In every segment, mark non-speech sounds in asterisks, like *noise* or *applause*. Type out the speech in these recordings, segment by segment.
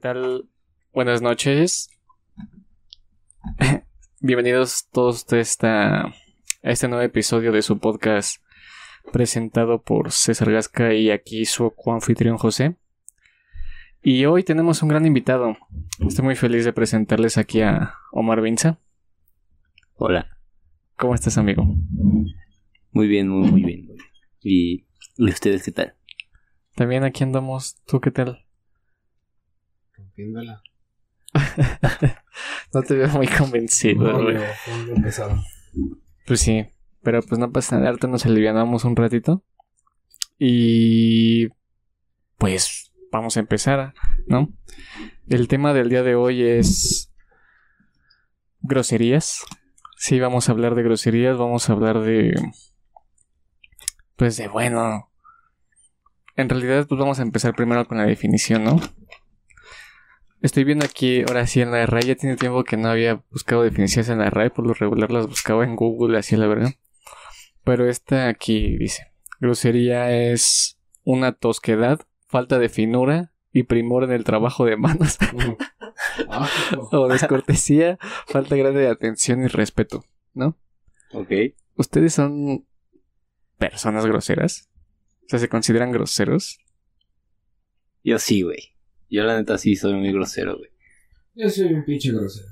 tal? Buenas noches. *laughs* Bienvenidos todos ustedes a, a este nuevo episodio de su podcast presentado por César Gasca y aquí su coanfitrión José. Y hoy tenemos un gran invitado. Estoy muy feliz de presentarles aquí a Omar Vinza. Hola. ¿Cómo estás, amigo? Muy bien, muy, muy bien. muy bien. ¿Y, ¿Y ustedes qué tal? También aquí andamos. ¿Tú qué tal? *laughs* No te veo muy convencido, No. Pues sí, pero pues no pasa nada, ahorita nos alivianamos un ratito. Y pues vamos a empezar, ¿no? El tema del día de hoy es groserías. Sí, vamos a hablar de groserías, vamos a hablar de pues de bueno. En realidad pues vamos a empezar primero con la definición, ¿no? Estoy viendo aquí, ahora sí, en la RAE. Ya tiene tiempo que no había buscado definiciones en la RAE. Por lo regular las buscaba en Google, así la verdad. Pero esta aquí dice: Grosería es una tosquedad, falta de finura y primor en el trabajo de manos. *laughs* O descortesía, falta grande de atención y respeto, ¿no? Ok. ¿Ustedes son personas groseras? O sea, ¿se consideran groseros? Yo sí, güey. Yo la neta sí soy muy grosero, güey. yo soy un pinche grosero.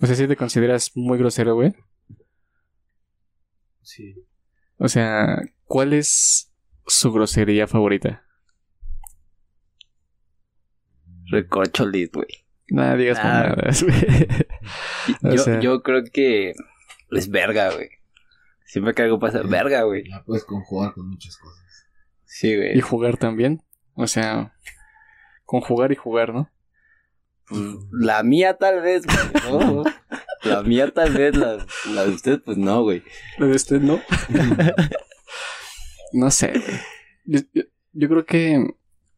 O sea, ¿sí te consideras muy grosero, güey? Sí. O sea, ¿cuál es su grosería favorita? Recorcholis, güey. Nada, digas mamadas, güey. *laughs* Yo, sea- yo creo que es verga, güey. Siempre que algo pasa, verga, güey. La puedes conjugar con muchas cosas. Sí, Y güey. jugar también. O sea, con jugar y jugar, ¿no? Pues, la mía tal vez, güey. ¿no? *laughs* La mía tal vez, la, la de usted, pues no, güey. Lo de usted, ¿no? *laughs* No sé, güey. Yo, yo- yo creo que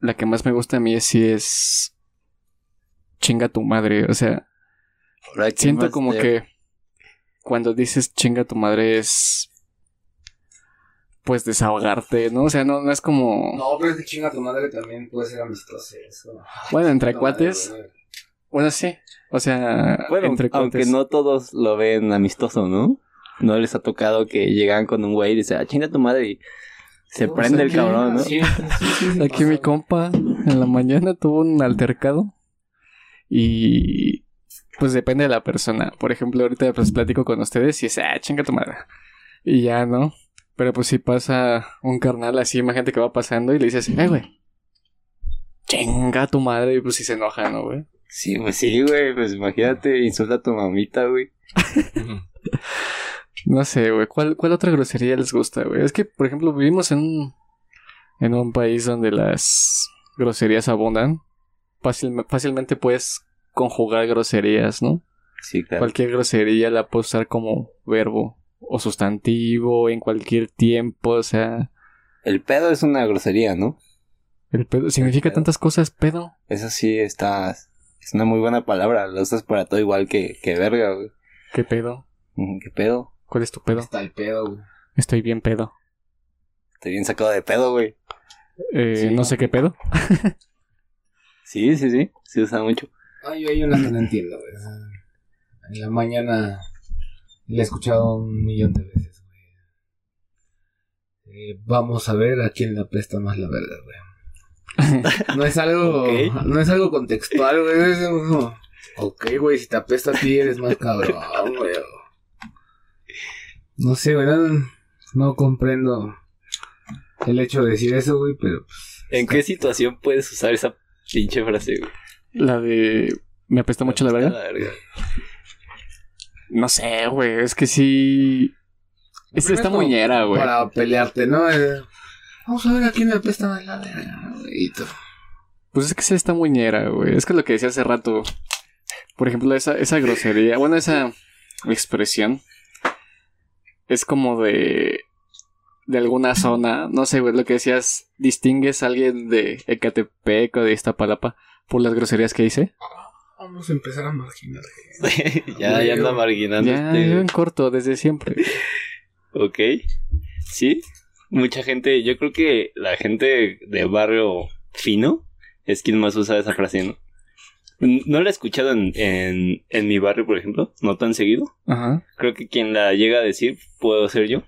la que más me gusta a mí es si es chinga tu madre. O sea, Ahora, ¿qué siento como te- que cuando dices chinga tu madre es pues desahogarte, ¿no? O sea, no, no es como No, pero es que chinga tu madre también puede ser amistoso. Eso. bueno, entre cuates, bueno, sí. O sea, Bueno, entre aunque cuates. no todos lo ven amistoso, ¿no? No les ha tocado que llegan con un güey y dicen, ah, chinga tu madre y se No, prende o sea, el cabrón, ¿no? Sí, sí, sí, sí, Aquí mi compa en la mañana tuvo un altercado y pues depende de la persona. Por ejemplo, ahorita pues platico con ustedes y es, ah, chinga tu madre. Y ya, ¿no? Pero pues si pasa un carnal así, imagínate que va pasando y le dices, eh, güey, chinga tu madre y pues si se enoja, ¿no, güey? Sí, pues sí, güey, pues imagínate, insulta a tu mamita, güey. *laughs* No sé, güey, ¿cuál, ¿cuál otra grosería les gusta, güey? Es que, por ejemplo, vivimos en un, en un país donde las groserías abundan. Fácil- fácilmente puedes conjugar groserías, ¿no? Sí, claro. Cualquier grosería la puedes usar como verbo o sustantivo en cualquier tiempo, o sea, El pedo es una grosería, ¿no? el pedo significa pedo. tantas cosas, pedo. Eso sí está... Es una muy buena palabra, lo usas para todo igual que, que verga, güey. ¿Qué pedo? Ujú, ¿Qué pedo? ¿Cuál es tu pedo? Está el pedo, güey. Estoy bien pedo. Estoy bien sacado de pedo, güey. Eh, Sí, no ¿no? sé qué pedo. *laughs* Sí, sí, sí, se usa mucho. Ay, hay una que no entiendo, güey. En la mañana la he escuchado un millón de veces, güey. Eh, vamos a ver a quién le apesta más la verga, güey. *laughs* No es algo, no es algo contextual, güey. Es como, ok, güey, si te apesta a ti eres más cabrón, güey. No sé, güey, no, no comprendo el hecho de decir eso, güey, pero pues, ¿En qué situación puedes usar esa pinche frase, güey? La de... Me apesta mucho la verga. verga. No sé, güey, es que sí... Es Pero esta es como muñera, güey. para pelearte, ¿no? Eh, vamos a ver a quién le apesta más la verga. Pues es que es esta muñera, güey. Es que lo que decía hace rato. Por ejemplo, esa, esa grosería. Bueno, esa expresión. Es como de. De alguna zona. No sé, güey. Lo que decías. Distingues a alguien de Ecatepec o de Iztapalapa por las groserías que hice. Vamos a empezar a marginar. *laughs* ya, ya anda marginando Ya, este, en corto, desde siempre. *laughs* Ok. Sí. Mucha gente, yo creo que la gente de barrio fino es quien más usa esa frase, ¿no? No la he escuchado en, en, en mi barrio, por ejemplo, no tan seguido. Ajá. Creo que quien la llega a decir puedo ser yo.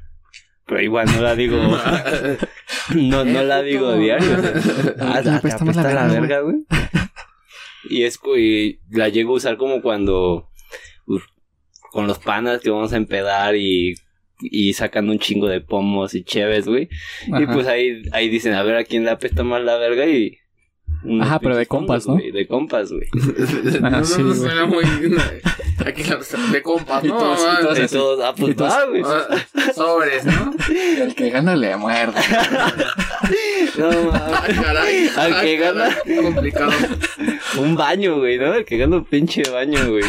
Pero igual no la digo. *laughs* no, no la digo a diario. o sea, ah, te toma la apesta la verga, verga, güey. Y es y la llego a usar como cuando uf, con los panas que vamos a empedar y, y sacan un chingo de pomos y cheves, güey. Y pues ahí, ahí dicen, a ver a quién le apesta más la verga y. Ajá, pero de compas, ¿no? güey, De compas, güey. *laughs* Ah, no, sí, no, suena muy. Aquí de compas, Y ¿no? todos- y Ah, todos De todos, ah, pues Y todos- va, güey. ah, Sobres, ¿no? El que gana le muerde. No mames. caray. Al que gana. Complicado. Un baño, güey, ¿no? El que gana un pinche baño, güey.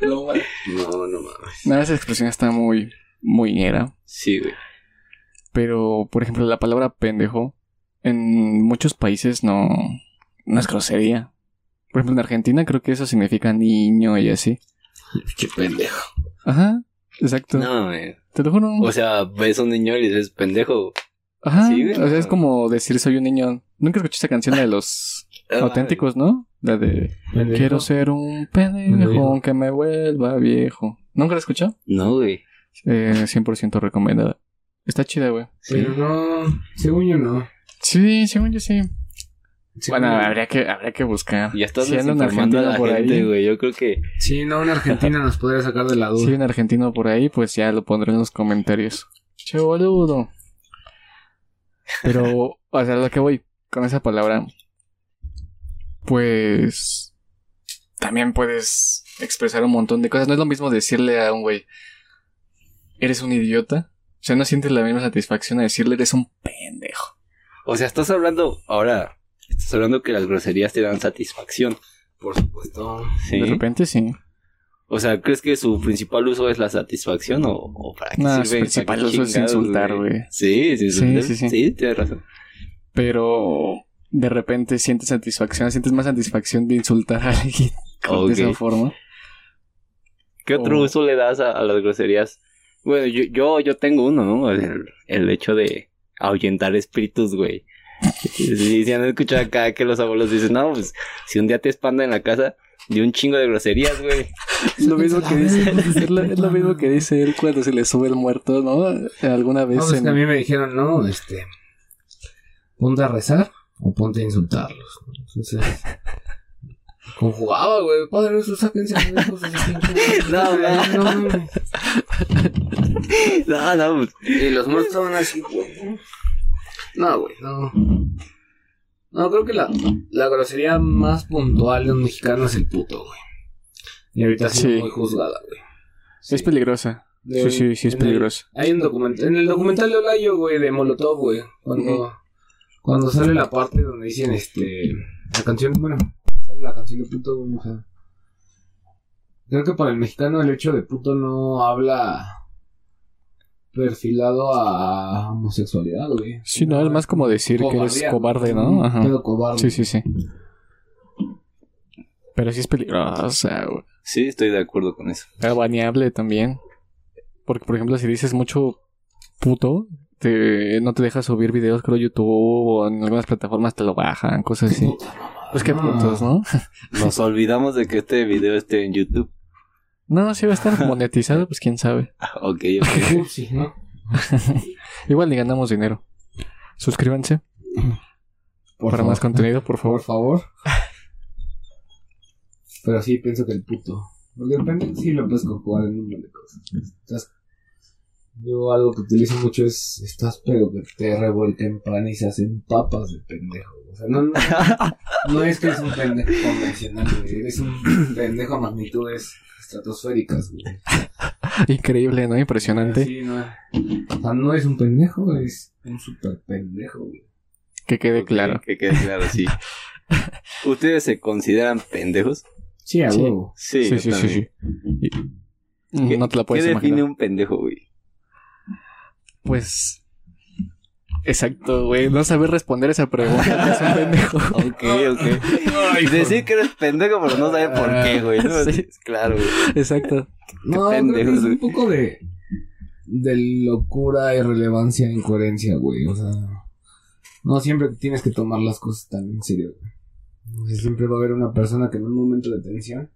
No, no mames. No, esa expresión está muy, muy ñera. Sí, güey. Pero, por ejemplo, la palabra pendejo en muchos países no, no es grosería. Por ejemplo, en Argentina creo que eso significa niño y así. *laughs* Qué pendejo. Ajá, exacto. No, güey. Te lo juro. O sea, ves a un niño y le dices, pendejo. Ajá, sí, güey. o sea, es como decir soy un niño. Nunca escuché esa canción de los *laughs* auténticos, ¿no? La de Pendejo. Quiero ser un pendejo Pendejo. que me vuelva viejo. ¿Nunca la escuchó? No, güey. Eh, 100% recomendada. Está chida, güey. Pero no. Según yo, no. Sí, según yo sí. Bueno, habría que, habría que buscar. Ya estás Si anda un desinformando a la argentino por gente, ahí. güey. Yo creo que... Sí, no, una argentina nos podría sacar de la Si hay duda. un argentino por ahí, pues ya lo pondré en los comentarios. Che boludo. Pero, o sea, lo que voy con esa palabra, pues también puedes expresar un montón de cosas. No es lo mismo decirle a un güey, eres un idiota. O sea, no sientes la misma satisfacción a decirle, eres un pendejo. O sea, estás hablando... Ahora, estás hablando que las groserías te dan satisfacción. Por supuesto. ¿Sí? De repente sí. O sea, ¿crees que su principal uso es la satisfacción o, o para qué No, su sirve? principal ¿Para qué uso es insultar, güey. Sí, sí, Sí, sí, sí. Sí, tienes razón. Pero de repente sientes satisfacción, sientes más satisfacción de insultar a alguien *laughs* de esa forma. ¿Qué otro O- uso le das a, a las groserías? Bueno, yo, yo, yo tengo uno, ¿no? El, el hecho de ahuyentar espíritus, güey. Sí, si han escuchado acá que los abuelos dicen, no, pues, si un día te espanda en la casa, di un chingo de groserías, güey. Es lo mismo que dice, *laughs* es lo, es lo mismo que dice él cuando se le sube el muerto, ¿no? Alguna vez No, pues en- que a mí me dijeron, no, este. Ponte a rezar o ponte a insultarlos. Entonces. Conjugaba, güey. Padre, eso sáquense de *laughs* No, no. no, no. No, pues, Y los muertos estaban así, güey. No, güey, no. No, creo que la, la grosería más puntual de un mexicano es el puto, güey. Y ahorita Sí. muy juzgada, güey. Es peligrosa. De- Sí, sí, sí es peligrosa. Hay un documental, en el documental de Olayo, güey, de Molotov, güey, cuando, cuando sale la parte donde dicen, este, la canción, bueno, la canción de puto, güey, o sea, creo que para el mexicano el hecho de puto no habla perfilado a homosexualidad, güey. Sí, no, es más como decir que eres cobarde, ¿no? Ajá. cobarde. Sí, sí, sí. Pero sí es peligrosa, güey. sí, estoy de acuerdo con eso. Era baneable también. Porque, por ejemplo, si dices mucho puto, te, no te deja subir videos, creo, YouTube o en algunas plataformas te lo bajan, cosas así. Puta Pues qué no. putos, ¿no? *laughs* Nos olvidamos de que este video esté en YouTube. No, si va a estar *laughs* monetizado, pues quién sabe. Ah, Ok, ok. *laughs* Sí, ¿no? Igual ni ganamos dinero. Suscríbanse Por para favor. más contenido, por Por favor. favor. Pero sí, pienso que el puto. Porque de repente sí lo puedes conjugar en un montón de cosas. Estás- Yo algo que utilizo mucho es estás pero que te revuelca en pan y se hacen papas de pendejo. O sea, no, no, *laughs* no es que eres un pendejo convencional, güey. Eres un pendejo a magnitudes estratosféricas, güey. Increíble, ¿no? Impresionante. Sí, no. O sea, no es un pendejo, es un super pendejo, güey. Que quede claro. Que quede claro, sí. *laughs* ¿Ustedes se consideran pendejos? Sí, a Sí. huevo. Sí, Sí, sí, sí, ¿Qué- no te la puedes ¿Qué define imaginar. un pendejo, güey? Pues. Exacto, güey. No saber responder esa pregunta *laughs* es un pendejo. Ok, ok. Decir que eres pendejo, pero no sabe por qué, güey. ¿no? Sí. Claro, güey. Exacto. No, pendejos, es un güey. poco de, de locura, irrelevancia, incoherencia, güey. O sea, No siempre tienes que tomar las cosas tan en serio, güey. O sea, siempre va a haber una persona que en un momento de tensión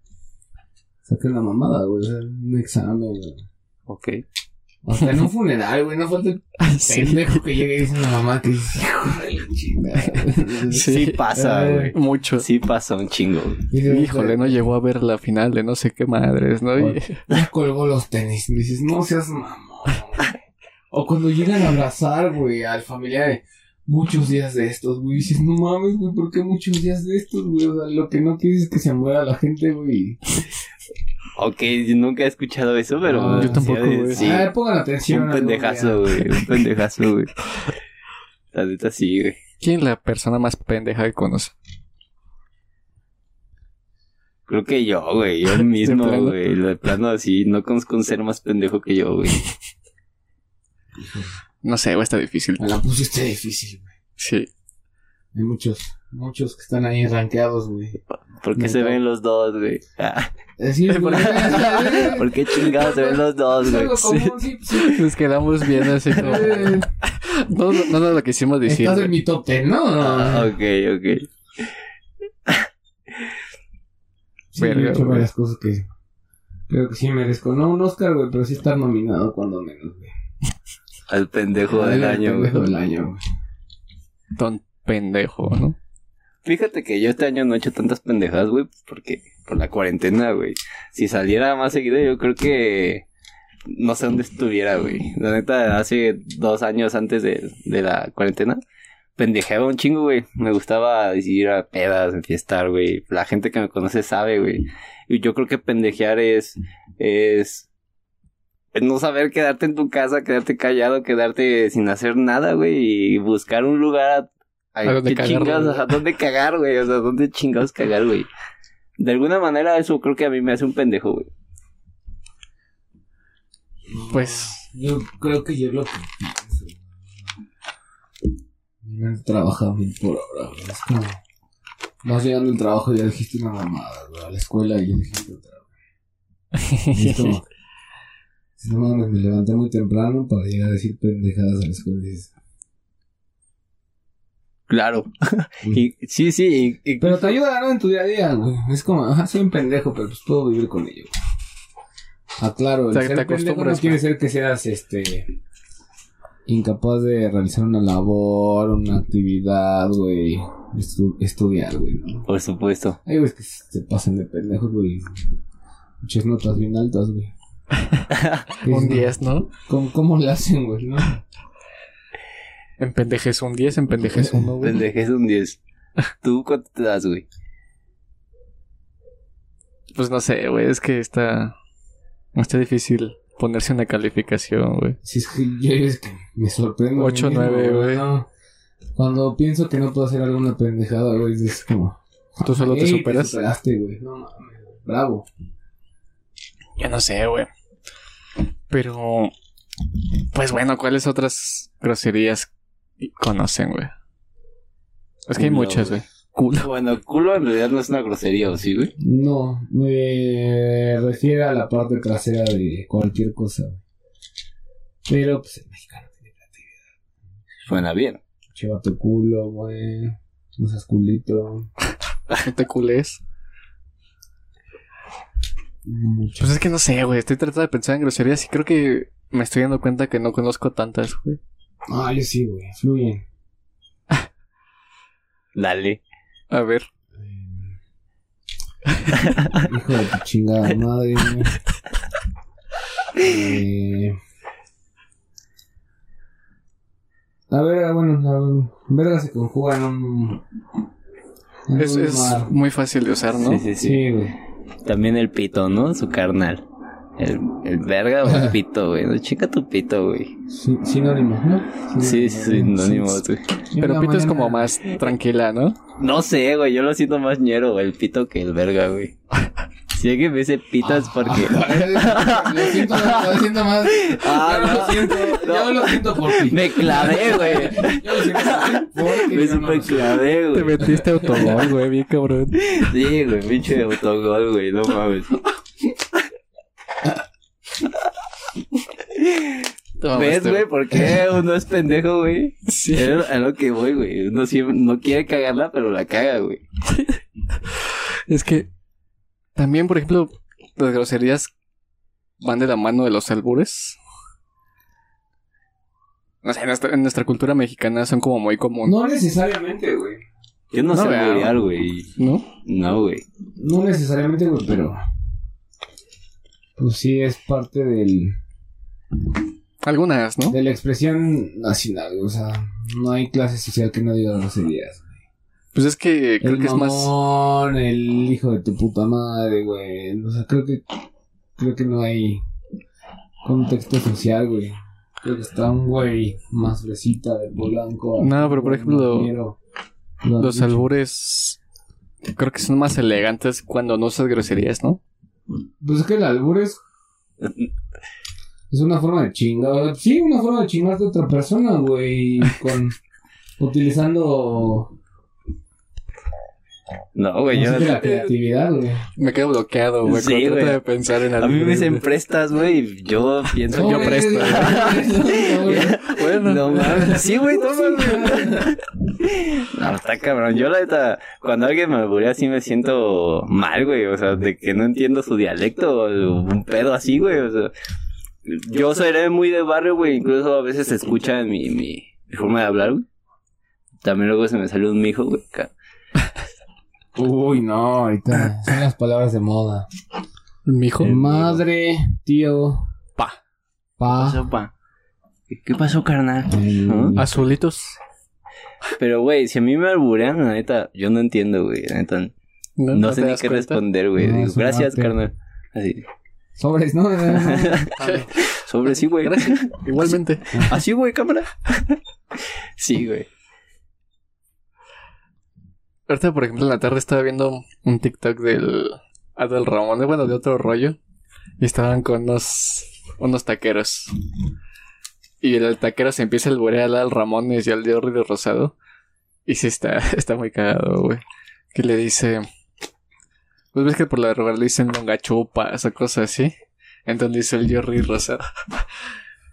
saque una mamada, güey. O sea, un examen, güey. Ok. Hasta en un *laughs* funeral, güey. No falta el Sí. pendejo que llegue y dice una mamá que dice, hijo de la chingada. *laughs* Sí, Sí. pasa, Ay. güey. Mucho. Sí pasa un chingo. güey. Dice, Híjole, no llegó a ver la final de no sé qué madres, ¿no? Y- *laughs* Ya colgó los tenis. Dices, no seas mamón. güey. O cuando llegan a abrazar, güey, al familiar de muchos días de estos, güey. Dices, no mames, güey, ¿por qué muchos días de estos, güey? O sea, lo que no quieres es que se muera la gente, güey. Ok, nunca he escuchado eso, pero... Ah, yo tampoco, sí, güey. Sí, A ver, pongan atención. un pendejazo, güey. Un *laughs* pendejazo, güey. La neta sí, güey. ¿Quién es la persona más pendeja que conoce? Creo que yo, güey. Yo *laughs* mismo, güey. De plano así. No conozco un ser más pendejo que yo, güey. No sé, güey, está difícil. Me la pusiste difícil, güey. Sí. Hay muchos, muchos que están ahí rankeados, güey. ¿Por qué Me se ven los dos, güey? Ah, Así, *laughs* güey. *laughs* ¿Por qué chingados se ven los dos, Es güey? sí, sí. Nos quedamos viendo así como... Eh, No, no, no lo quisimos decir. Estás en mi top ten, ¿no? Ah, ok, ok. Sí, he Verga, hecho güey. varias cosas que creo que sí merezco. No un Oscar, güey, pero sí estar nominado cuando menos, güey. Al pendejo del Al año, güey. pendejo del año, güey. Ton pendejo, ¿no? Fíjate que yo este año no he hecho tantas pendejadas, güey, porque por la cuarentena, güey. Si saliera más seguido, yo creo que no sé dónde estuviera, güey. La neta, hace dos años antes de, de la cuarentena, pendejeaba un chingo, güey. Me gustaba ir a pedas, enfiestar, güey. La gente que me conoce sabe, güey. Y yo creo que pendejear es, es, no saber quedarte en tu casa, quedarte callado, quedarte sin hacer nada, güey, y buscar un lugar a, A donde qué cagarla, chingados, güey. a dónde cagar, güey, o sea, dónde chingados cagar, güey. De alguna manera eso creo que a mí me hace un pendejo, güey. Pues... Yo creo que yo lo que pienso. Trabaja mil por hora, güey. Es como. Vas llegando al trabajo y ya dijiste una mamada, güey. A la escuela y ya dijiste otra, güey. Es como. *laughs* No mames, me levanté muy temprano para llegar a decir pendejadas a la escuela y dices. Claro. *laughs* Y, sí, sí, y, y- Pero te ayuda, ¿no? En tu día a día, güey. Es como, ajá, soy un pendejo, pero pues puedo vivir con ello. güey. Ah, claro, el O sea, que ser te pendejo no quiere ser que seas, este... Incapaz de realizar una labor, una actividad, güey. Estu- estudiar, güey, ¿no? por supuesto. Hay güeyes que se pasan de pendejos, güey. Muchas notas bien altas, güey. *laughs* ¿Qué Un es, no? 10, ¿no? ¿Cómo, ¿Cómo le hacen, güey, no? En pendejes un 10, en pendejes uno, güey. Pendejes un 10. ¿Tú cuánto te das, güey? Pues no sé, güey, es que está... Está difícil ponerse una calificación, güey. Si es que yo es que me sorprendo. a mí Ocho, mismo, nueve, güey. ¿no? Cuando pienso que no puedo hacer alguna pendejada, güey, es como. ¿Tú solo te "Ey, superas?" superaste, güey. No mames. Bravo. Yo no sé, güey. Pero... Pues bueno, ¿cuáles otras groserías conocen, güey? Es que hay muchas, güey. Culo. Bueno, culo en realidad no es una grosería, ¿o sí, güey? No, me refiere a la parte trasera de cualquier cosa, güey. Pero, pues el mexicano tiene creatividad. Suena bien. Lleva tu culo, güey. No seas culito. *laughs* No te culés. Mucho. Pues es que no sé, güey. Estoy tratando de pensar en groserías y creo que me estoy dando cuenta que no conozco tantas, güey. Ah, yo sí, güey. Fluyen. Dale. A ver. Hijo de tu chingada madre, güey. Eh... A ver, bueno, la verga se conjuga en un. en Es, un es muy fácil de usar, ¿no? Sí, sí, sí. Sí, güey. También el pito, ¿no? Su carnal. El, el verga o el pito, güey. No, chica tu pito, güey. Sí, sinónimos, ¿no? Sí, sí, sinónimos, güey. Pero Pito es como más tranquila, ¿no? No sé, güey. Yo lo siento más ñero, el pito que el verga, güey. Si alguien me dice pito es porque... *laughs* lo siento más, lo siento más. Ah, yo no. lo siento, yo lo siento por ti. Me clavé, güey. Yo *laughs* lo siento por ti. Me no super clavé, Te güey. metiste autogol, güey, bien cabrón. Sí, güey, pinche autogol, güey. No mames. ¿Ves, güey? ¿Por qué uno es pendejo, güey? Sí. Es a lo que voy, güey. Uno siempre- no quiere cagarla, pero la caga, güey. *laughs* Es que también, por ejemplo, las groserías van de la mano de los albures. O sea, en nuestra, en nuestra cultura mexicana son como muy comunes, No necesariamente, güey. Yo no, No sé alburear, güey. ¿no? No, güey. No necesariamente, güey, pero. Pues sí, es parte del, Algunas, ¿no? de la expresión nacional, güey. O sea, no hay clase social que no diga groserías. Pues es que creo el que es más... el hijo de tu puta madre, güey. O sea, creo que. Creo que no hay contexto social, güey. Creo que está un güey más fresita del Polanco. No, pero por ejemplo. Lo Los dicho. albures creo que son más elegantes cuando no usas groserías, ¿no? Pues es que el albur es. *laughs* Es una forma de chingar. Sí, una forma de chingarte a otra persona, güey. Con. *laughs* Utilizando. No, güey. no Yo, la creatividad, güey. Me quedo bloqueado, güey, Sí, cuando trato güey. de pensar en a albures. mí me dicen prestas, güey. y Yo pienso. Yo presto. bueno. No mames. Sí, güey, toma, güey. No, está cabrón. Yo, la neta, cuando alguien me alburea, sí me siento mal, güey. O sea, de que no entiendo su dialecto o un pedo así, güey. O sea, yo seré muy de barrio, güey. Incluso a veces se escucha mi, mi, mi forma de hablar, güey. También luego se me sale un mijo, güey. Uy, no, ahorita. Son las palabras de moda. Mijo. Madre, tío, Pa. ¿Qué pa. pasó, pa? ¿Qué pasó, carnal? Azulitos. Pero, güey, si a mí me alburean, la neta, yo no entiendo, güey. La neta, No, no, ¿No sé ni qué cuenta? responder, güey. Gracias, carnal. Así. Sobres, ¿no? *laughs* *laughs* Sobre sí, güey. Gracias. *laughs* Igualmente. Así, güey, cámara. sí, güey. Ahorita, por ejemplo, en la tarde estaba viendo un TikTok del Adel Ramón, bueno, de otro rollo. Y estaban con unos, unos taqueros. Y el taquero se empieza a alburear al Ramones y al de Rosado. Y sí está, está muy cagado, güey. Que le dice... Pues ves que por la robar le dicen longachupas o cosas así. Entonces dice el Jordi Rosado.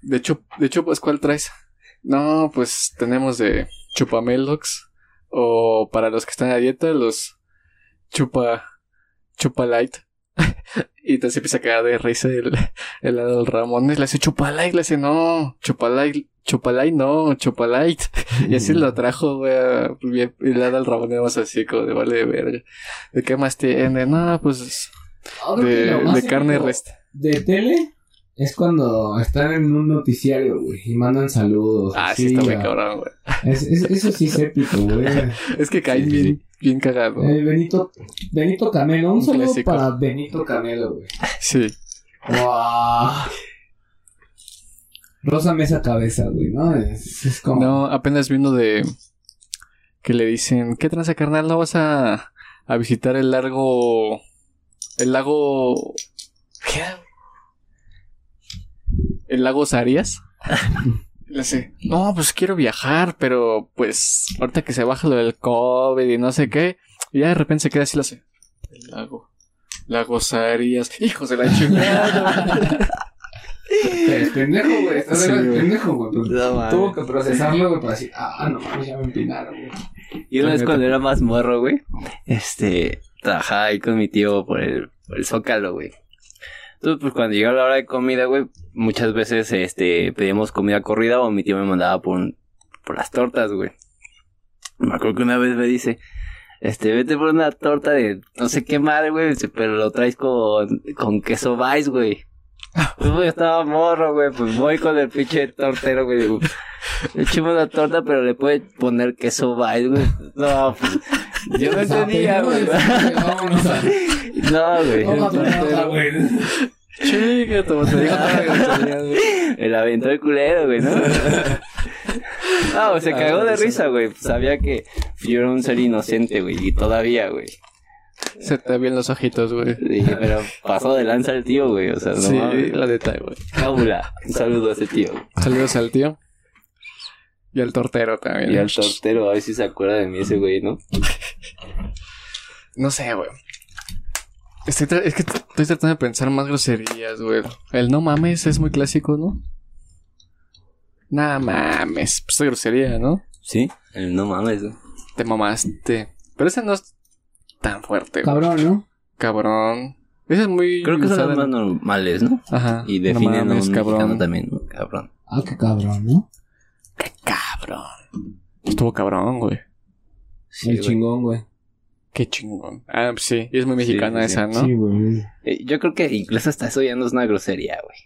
De hecho, de hecho, pues, ¿cuál traes? No, pues tenemos de chupamelox. O para los que están a dieta, los chupa, chupa light. *laughs* y entonces empieza a cagar de risa el, el del Ramones. Le hace chupa light, le hace no, chupa light, chupa light, no, chupa light. *laughs* y así lo trajo, güey. bien- Y el lado del Ramones más así, como de vale de verga. ¿De qué más tiene? No, pues de, de carne resta. De tele es cuando están en un noticiario, güey, y mandan saludos. Ah, sí, está muy cabrón, güey. Es- es- eso sí es épico, güey. *laughs* Es que caen Sí, bien, bien cagado. Eh, Benito, Benito Camelo, un, Un saludo clásico. para Benito Camelo, güey. Sí. ¡Wow! Rosa Mesa Cabeza, güey, ¿no? Es, es como... No, apenas vi uno de que le dicen, ¿qué tranza carnal? ¿No vas a, a visitar el largo... el lago... ¿Qué? El lago Sarias? *laughs* Le dice, no, pues quiero viajar, pero pues ahorita que se baja lo del COVID y no sé qué, y ya de repente se queda así, lo hace. El lago... Lago Sarias. Hijos de la chingada. *laughs* Pendejo, güey. Estás Sí, pendejo, güey. No, mames. Tuvo que procesarlo, güey, para decir, ah, no mames, ya me empinaron, güey. Y una vez cuando era más morro, güey, este, trabajaba ahí con mi tío por el, por el Zócalo, güey. Entonces, pues cuando llegaba la hora de comida, güey, muchas veces, este, pedíamos comida corrida o mi tío me mandaba por, un- por las tortas, güey. Me acuerdo que una vez me dice, este, vete por una torta de no sé qué madre, güey, pero lo traes con, con queso vice, güey. Pues, estaba morro, güey, pues voy con el pinche tortero, güey, digo, le echamos la torta, pero le puede poner queso vice, güey. No, pues, yo no entendía, güey. *laughs* No, güey. Otra, güey. Chica, tu botella. *laughs* El aventó el culero, güey, ¿no? *laughs* No, se cagó de risa, güey. Sabía que yo era un ser inocente, güey. Y todavía, güey. Se te ven los ojitos, güey. Dije, pero pasó de lanza el tío, güey. O sea, no sí, mames. la neta, güey. Cábula. Un saludo a ese tío. Saludos al tío. Y al tortero también. Y al tortero, a ver si se acuerda de mí ese güey, ¿no? No sé, güey. Estoy tra- es que t- estoy tratando de pensar más groserías, güey. El no mames es muy clásico, ¿no? Nah, mames. Pues es grosería, ¿no? Sí, el no mames, güey. Te mamaste. Pero ese no es tan fuerte, güey. Cabrón, ¿no? Cabrón. Ese es muy. Creo que son los más normales, ¿no? Ajá. Y No definen a un mames, mexicano cabrón. también, ¿no? Cabrón. Ah, qué cabrón, ¿no? Qué cabrón. Estuvo cabrón, güey. Sí, el güey. chingón, güey. Qué chingón. Ah, pues sí. Y es muy mexicana sí, sí. esa, ¿no? Sí, güey. Eh, Yo creo que incluso hasta eso ya no es una grosería, güey.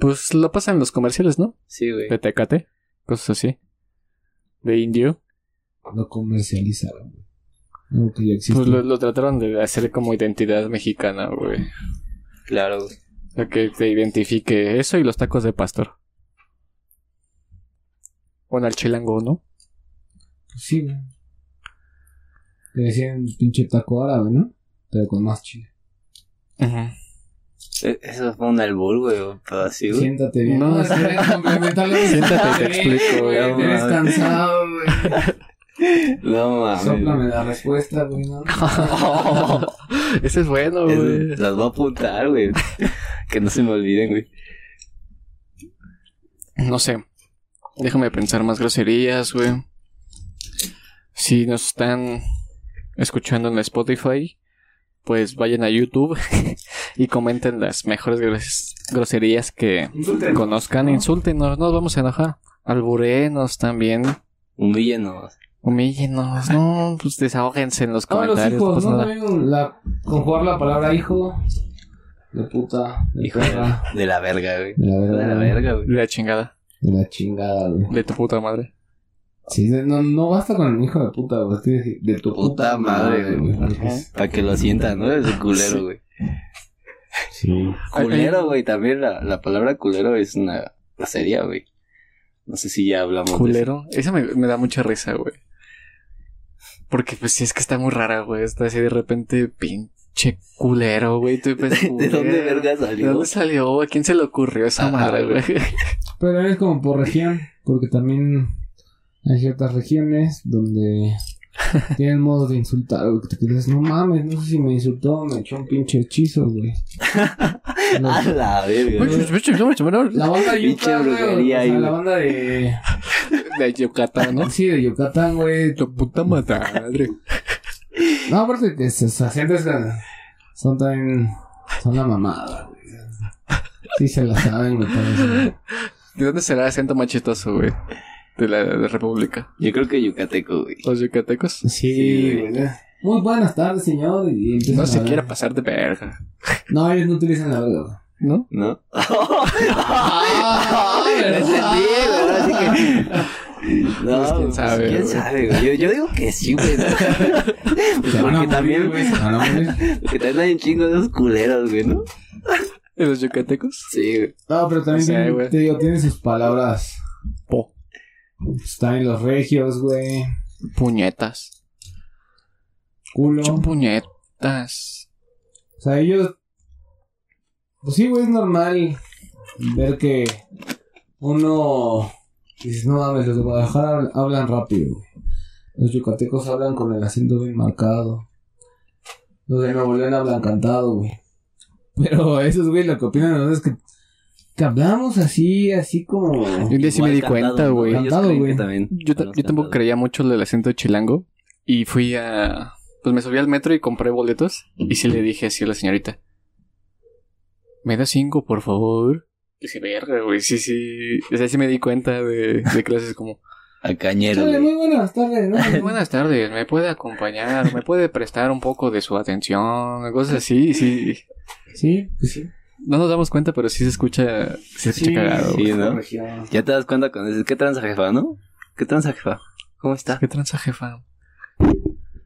Pues lo pasan en los comerciales, ¿no? Sí, güey. De Tecate. Cosas así. De indio. Lo comercializaron, güey. Algo que ya existe. Pues lo, lo trataron de hacer como identidad mexicana, güey. Claro, güey. Que te identifique eso y los tacos de pastor. Bueno, al chilango, ¿no? Pues sí, güey. Te decían pinche taco árabe, ¿no? Pero con más chile. E- Eso fue un albur, güey, o todo así, güey. Siéntate bien. No. Siéntate te explico, güey. Eres cansado, güey. *laughs* No mames. Sóplame la respuesta, güey. ¿no? *laughs* Ese es bueno, güey. Es- Las voy a apuntar, güey. *laughs* que no se me olviden, güey. No sé. Déjame pensar más groserías, güey. Si nos están escuchando en Spotify, pues vayan a YouTube *laughs* y comenten las mejores gros- groserías que Insulten. conozcan. Insulten, no nos vamos a enojar. Alburenos también. Humíllenos. Humíllenos, no, pues desahógense en los Ah, los comentarios. hijos, pues ¿no? nada. También la, conjugar la palabra hijo. De puta. De Hijo de, perra. de la verga, güey. De la De verga. la güey. verga, güey. De la chingada, De la chingada, güey. de tu puta madre. Sí, de- no, no basta con el hijo de puta, güey. De tu Puta puta, madre, madre, güey. Para que lo sientan, ¿no? Es culero, güey. Sí. Culero, güey. También la, la palabra culero es una grosería, güey. No sé si ya hablamos de Culero. Eso me, me da mucha risa, güey. Porque pues sí es que está muy rara, güey. Está así de repente, pinche culero, güey. Pues. *laughs* ¿De dónde verga ¿De salió? dónde salió? ¿A quién se le ocurrió esa madre, güey. *laughs* Pero es como por región, porque también hay ciertas regiones donde tienen modos de insultar, güey, que te quedas, no mames, no sé si me insultó, me echó un pinche hechizo, güey. *laughs* A la verga. la banda de Pinche Yucatán, güey, o sea, la banda de... De Yucatán, ¿no? Sí, de Yucatán, güey. Tu puta madre. No, aparte que sus acentos son- son también... Son la mamada, güey. Sí se la saben, me parece. ¿De dónde será el acento más chistoso, güey? De la de República. Yo creo que yucateco, güey. ¿Los yucatecos? Sí, Sí, güey. Muy buenas tardes, señor. Y No se quiera pasar de verga. No, ellos no utilizan la verga, güey. ¿No? ¿No? *laughs* Ah. *laughs* No, Pues, quién sabe, ¿Quién güey. sabe, güey? Yo, yo digo que sí, güey. A *laughs* Porque morir, también, güey. Porque *laughs* también hay un chingo de esos culeros, güey, ¿no? ¿De los yucatecos? Sí, güey. No, pero también O sea, tienen- güey. te digo, tienen sus palabras. Po. Están los regios, güey. Puñetas. Culo. Son puñetas. O sea, ellos. Pues sí, güey, es normal ver que uno. Dices, no mames, los de Guadalajara hablan- rápido, güey. Los yucatecos hablan con el acento bien marcado. Los de Nuevo León hablan cantado, güey. Pero esos, güey, lo que opinan de nosotros es que, que hablamos así, así como. Yo un día sí me di cantado, cuenta, ¿no? güey. Cantado, güey. también Yo, ta- hablamos yo tampoco cantado. creía mucho el acento chilango. Y fui a. Pues me subí al metro y compré boletos. Y sí le dije así a la señorita: ¿Me da cinco, por favor? Y sí, verga, güey. Sí, sí. O sea, sí me di cuenta de, de clases como: A cañero, muy buenas tardes, ¿no? Buenas tardes, ¿me puede acompañar? ¿Me puede prestar un poco de su atención? Cosas así, sí. Sí, pues sí. No nos damos cuenta, pero sí se escucha. Se escucha cagado. sí. ¿no? región. Ya te das cuenta con eso. ¿Qué tranza, jefa, no? ¿Qué tranza, jefa? ¿Cómo está? ¿Qué tranza, jefa?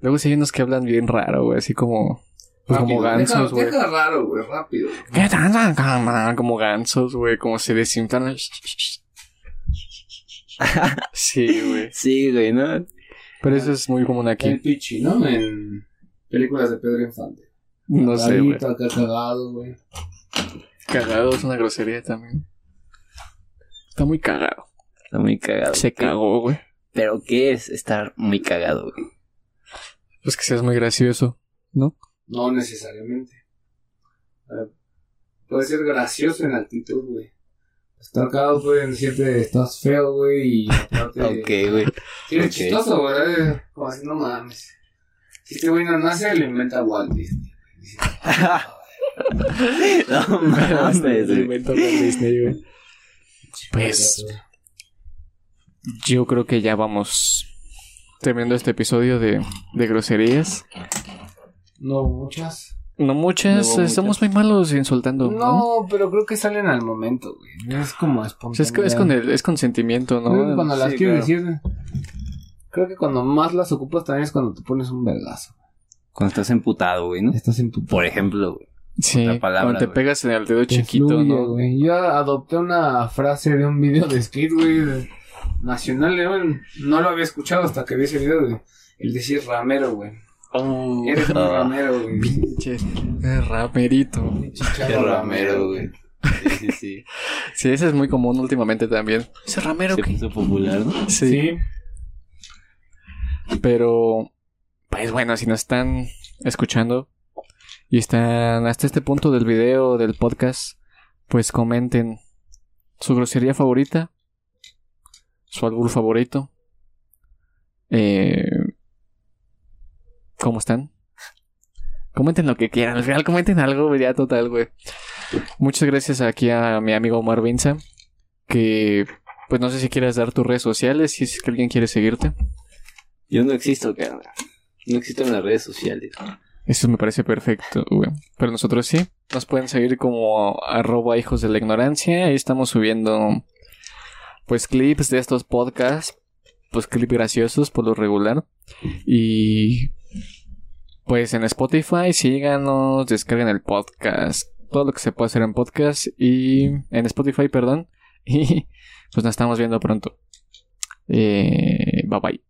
Luego sí hay unos que hablan bien raro, güey. Así como. Pues como gansos, deja- güey. Deja raro, güey, rápido. Como gansos, güey. Como se desinflan. *laughs* Sí, güey. Sí, güey, ¿no? Pero eso es muy común El aquí. Pichi, ¿no? En películas de Pedro Infante. No sé, güey. Acá cagado, güey. Cagado es una grosería también. Está muy cagado. Está muy cagado. Se cagó, güey. Pero ¿qué es estar muy cagado, güey? Pues que seas muy gracioso, ¿no? No necesariamente. Ver, puede ser gracioso en actitud, güey. estar cagado pueden decirte estás feo, güey, y *laughs* aparte... Ok, güey. Sí, es ok. chistoso, güey. Como así, no mames. Si este güey no nace, lo inventa Walt Disney. *laughs* No mames, güey. Invento Walt Disney, güey. Pues yo creo que ya vamos terminando este episodio de, de groserías. No muchas. No muchas, No hubo estamos muy malos insultando. ¿no? No, pero creo que salen al momento, güey. Es como espontáneo. es, que- es con el, es con sentimiento, Creo que ¿no? cuando las Sí, claro. decir. Creo que cuando más las ocupas también es cuando te pones un vergazo. Cuando estás emputado, güey, ¿no? Estás tu. Por ejemplo, güey. Sí, palabra, cuando te güey. pegas en el dedo Te chiquito, fluye, ¿no? güey. Yo adopté una frase de un video de skate, güey, nacional, güey. No lo había escuchado hasta que vi ese video de el decir ramero, güey. Eres un Ah. ramero, güey. Pinche eh, ramerito. Qué ramero, güey. Sí, sí, sí. *laughs* Sí, ese es muy común últimamente también. Ese ramero Se que... puso popular, ¿no? Sí. Sí. Pero, pues bueno, si nos están escuchando y están hasta este punto del video, del podcast, pues comenten su grosería favorita, su albur favorito, eh, ¿cómo están? Comenten lo que quieran, al final comenten algo, ya total, güey. Muchas gracias aquí a mi amigo Omar Vinza, que pues no sé si quieres dar tus redes sociales, si es que alguien quiere seguirte. Yo no existo, cabrón. No existo en las redes sociales. Eso me parece perfecto, güey. Pero nosotros sí. Nos pueden seguir como arroba hijos de la ignorancia. Ahí estamos subiendo pues clips de estos podcasts. Pues clips graciosos por lo regular. Y pues en Spotify síganos, descarguen el podcast. Todo lo que se puede hacer en podcast y en Spotify, perdón. *laughs* Y pues nos estamos viendo pronto. Eh, bye bye.